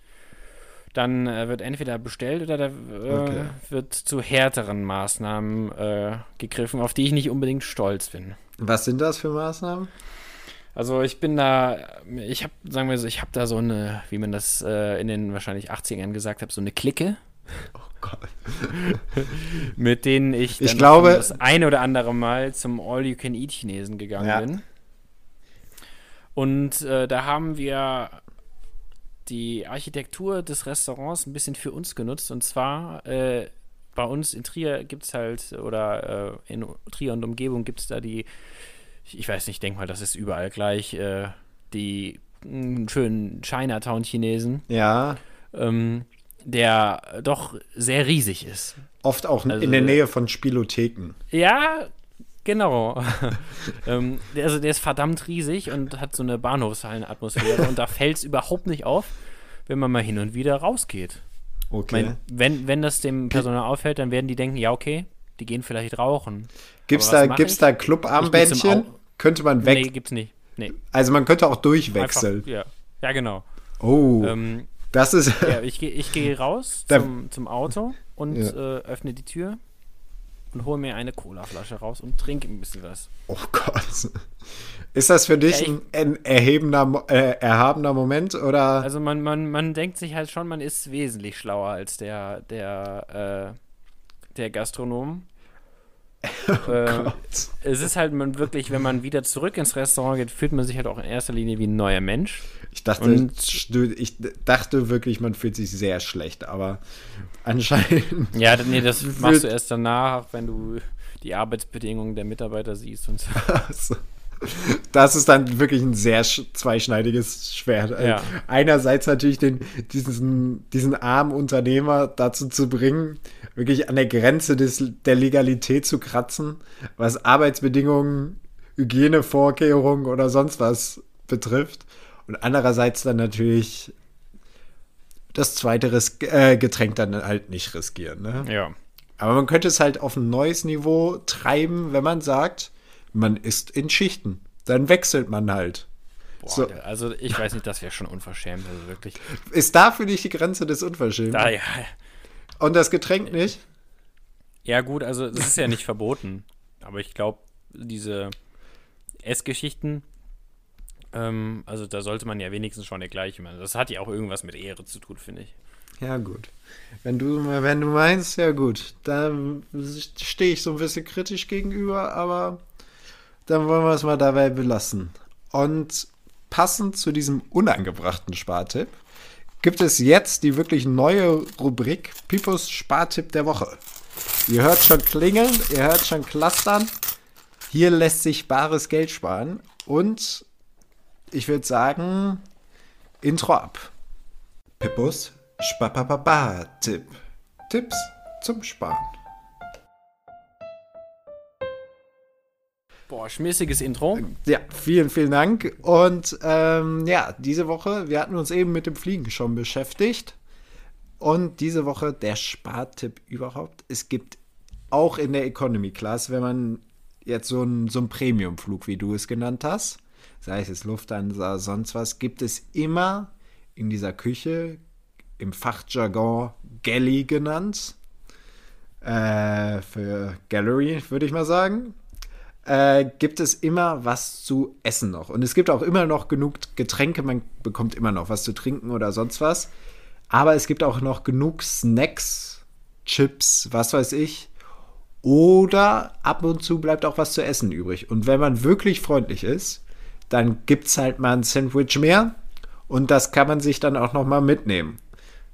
dann äh, wird entweder bestellt oder da äh, okay. wird zu härteren Maßnahmen äh, gegriffen, auf die ich nicht unbedingt stolz bin. Was sind das für Maßnahmen? Also ich bin da, ich habe, sagen wir so, ich habe da so eine, wie man das äh, in den wahrscheinlich 80ern gesagt hat, so eine Clique. Gott. mit denen ich, ich glaube, das eine oder andere Mal zum All-You-Can-Eat-Chinesen gegangen ja. bin. Und äh, da haben wir die Architektur des Restaurants ein bisschen für uns genutzt. Und zwar äh, bei uns in Trier gibt es halt, oder äh, in Trier und Umgebung gibt es da die, ich weiß nicht, ich denke mal, das ist überall gleich, äh, die mh, schönen Chinatown-Chinesen. Ja. Ähm, der doch sehr riesig ist. Oft auch also, in der Nähe von Spielotheken. Ja, genau. ähm, also der ist verdammt riesig und hat so eine Bahnhofshallenatmosphäre und da fällt es überhaupt nicht auf, wenn man mal hin und wieder rausgeht. Okay. Mein, wenn, wenn das dem Personal auffällt, dann werden die denken, ja, okay, die gehen vielleicht rauchen. Gibt's da, gibt's da Clubarmbändchen? Könnte man weg. Nee, gibt's nicht. Nee. Also man könnte auch durchwechseln. Einfach, ja. ja, genau. Oh. Ähm, das ist. ja, ich gehe ich geh raus zum, zum Auto und ja. äh, öffne die Tür und hole mir eine Colaflasche raus und trinke ein bisschen was. Oh Gott. Ist das für dich ja, ein erhebender, äh, erhabener Moment oder? Also man, man, man denkt sich halt schon, man ist wesentlich schlauer als der, der, äh, der Gastronom. Oh äh, es ist halt man wirklich, wenn man wieder zurück ins Restaurant geht, fühlt man sich halt auch in erster Linie wie ein neuer Mensch. Ich dachte, und, ich dachte wirklich, man fühlt sich sehr schlecht, aber anscheinend. Ja, nee, das machst du erst danach, wenn du die Arbeitsbedingungen der Mitarbeiter siehst und so. Das ist dann wirklich ein sehr zweischneidiges Schwert. Ja. Einerseits natürlich den, diesen, diesen armen Unternehmer dazu zu bringen, wirklich an der Grenze des, der Legalität zu kratzen, was Arbeitsbedingungen, Hygienevorkehrungen oder sonst was betrifft. Und andererseits dann natürlich das zweite Ris äh, Getränk dann halt nicht riskieren. Ne? Ja. Aber man könnte es halt auf ein neues Niveau treiben, wenn man sagt, man ist in Schichten. Dann wechselt man halt. Boah, so. Also ich weiß nicht, das wäre schon unverschämt, also wirklich. Ist da für dich die Grenze des Unverschämten? Da, ja. Und das Getränk nicht? Ja, gut, also das ist ja nicht verboten. Aber ich glaube, diese Essgeschichten, ähm, also da sollte man ja wenigstens schon der gleiche machen. Das hat ja auch irgendwas mit Ehre zu tun, finde ich. Ja, gut. Wenn du, wenn du meinst, ja gut. Da stehe ich so ein bisschen kritisch gegenüber, aber dann wollen wir es mal dabei belassen. Und passend zu diesem unangebrachten Spartipp gibt es jetzt die wirklich neue Rubrik Pipos Spartipp der Woche. Ihr hört schon klingeln, ihr hört schon klastern. Hier lässt sich bares Geld sparen. Und ich würde sagen, Intro ab. Pippos Spapapapa-Tipp. Tipps zum Sparen. Boah, schmissiges Intro. Ja, vielen, vielen Dank. Und ähm, ja, diese Woche, wir hatten uns eben mit dem Fliegen schon beschäftigt. Und diese Woche der Spartipp überhaupt. Es gibt auch in der Economy Class, wenn man jetzt so einen so Premium-Flug, wie du es genannt hast, sei es jetzt Lufthansa, sonst was, gibt es immer in dieser Küche, im Fachjargon Galley genannt, äh, für Gallery, würde ich mal sagen äh, gibt es immer was zu essen noch. Und es gibt auch immer noch genug Getränke, man bekommt immer noch was zu trinken oder sonst was. Aber es gibt auch noch genug Snacks, Chips, was weiß ich. Oder ab und zu bleibt auch was zu essen übrig. Und wenn man wirklich freundlich ist, dann gibt es halt mal ein Sandwich mehr. Und das kann man sich dann auch noch mal mitnehmen.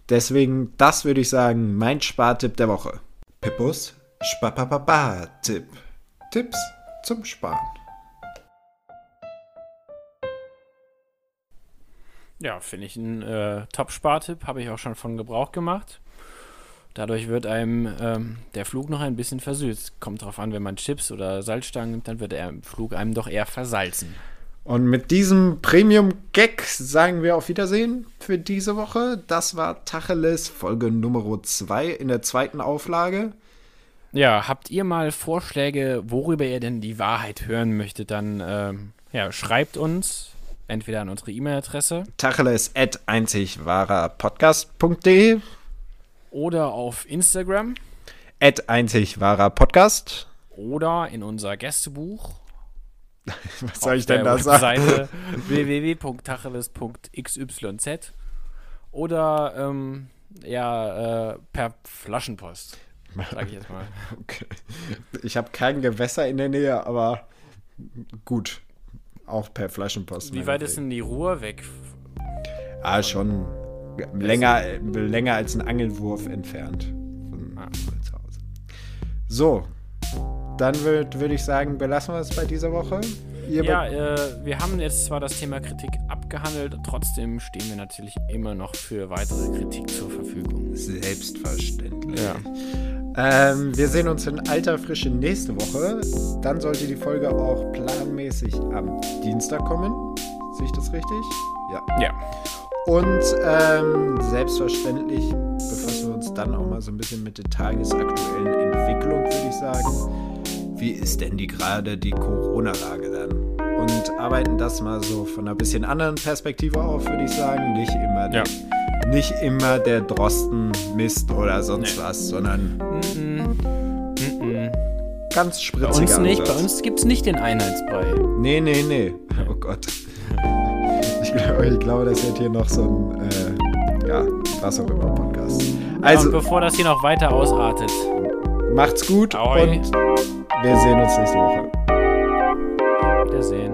Deswegen, das würde ich sagen, mein Spartipp der Woche. Pippus Spapapapa-Tipp. Tipps zum Sparen. Ja, finde ich ein äh, Top-Spartipp, habe ich auch schon von Gebrauch gemacht. Dadurch wird einem ähm, der Flug noch ein bisschen versüßt. Kommt drauf an, wenn man Chips oder Salzstangen nimmt, dann wird der Flug einem doch eher versalzen. Und mit diesem Premium-Gag sagen wir auf Wiedersehen für diese Woche. Das war Tacheles Folge Nummer 2 in der zweiten Auflage. Ja, habt ihr mal Vorschläge, worüber ihr denn die Wahrheit hören möchtet, dann ähm, ja, schreibt uns entweder an unsere E-Mail-Adresse tacheles at einzigwahrerpodcast.de oder auf Instagram at einzigwahrerpodcast oder in unser Gästebuch Was soll ich denn da sagen? www.tacheles.xyz oder ähm, Ja, äh, per Flaschenpost. Sag ich jetzt mal. Okay. Ich habe kein Gewässer in der Nähe, aber gut. Auch per Flaschenpost. Wie weit ist denn die Ruhr weg? Ah, schon länger, länger als ein Angelwurf entfernt von, Ah. von zu Hause. So, dann würde würd ich sagen, belassen wir es bei dieser Woche. Ihr Ja, äh, wir haben jetzt zwar das Thema Kritik abgehandelt, trotzdem stehen wir natürlich immer noch für weitere Kritik zur Verfügung. Selbstverständlich. Ähm, wir sehen uns in alter Frische nächste Woche. Dann sollte die Folge auch planmäßig am Dienstag kommen. Sehe ich das richtig? Ja. Ja. Und ähm, selbstverständlich befassen wir uns dann auch mal so ein bisschen mit der tagesaktuellen Entwicklung, würde ich sagen. Wie ist denn die gerade die Corona-Lage dann? Und arbeiten das mal so von einer bisschen anderen Perspektive auf, würde ich sagen. Nicht immer, Ja. Nicht immer der Drosten-Mist oder sonst Nee. was, sondern Mhm. Mhm. ganz Bei spritziger uns nicht, bei uns gibt es nicht den Einheitsbrei. Nee, nee, nee. Oh Gott. Ich glaube, ich glaube das wird hier noch so ein, äh, ja, was auch immer Podcast. Also, und bevor das hier noch weiter ausartet, macht's gut Ahoi. und wir sehen uns nächste Woche. Wiedersehen.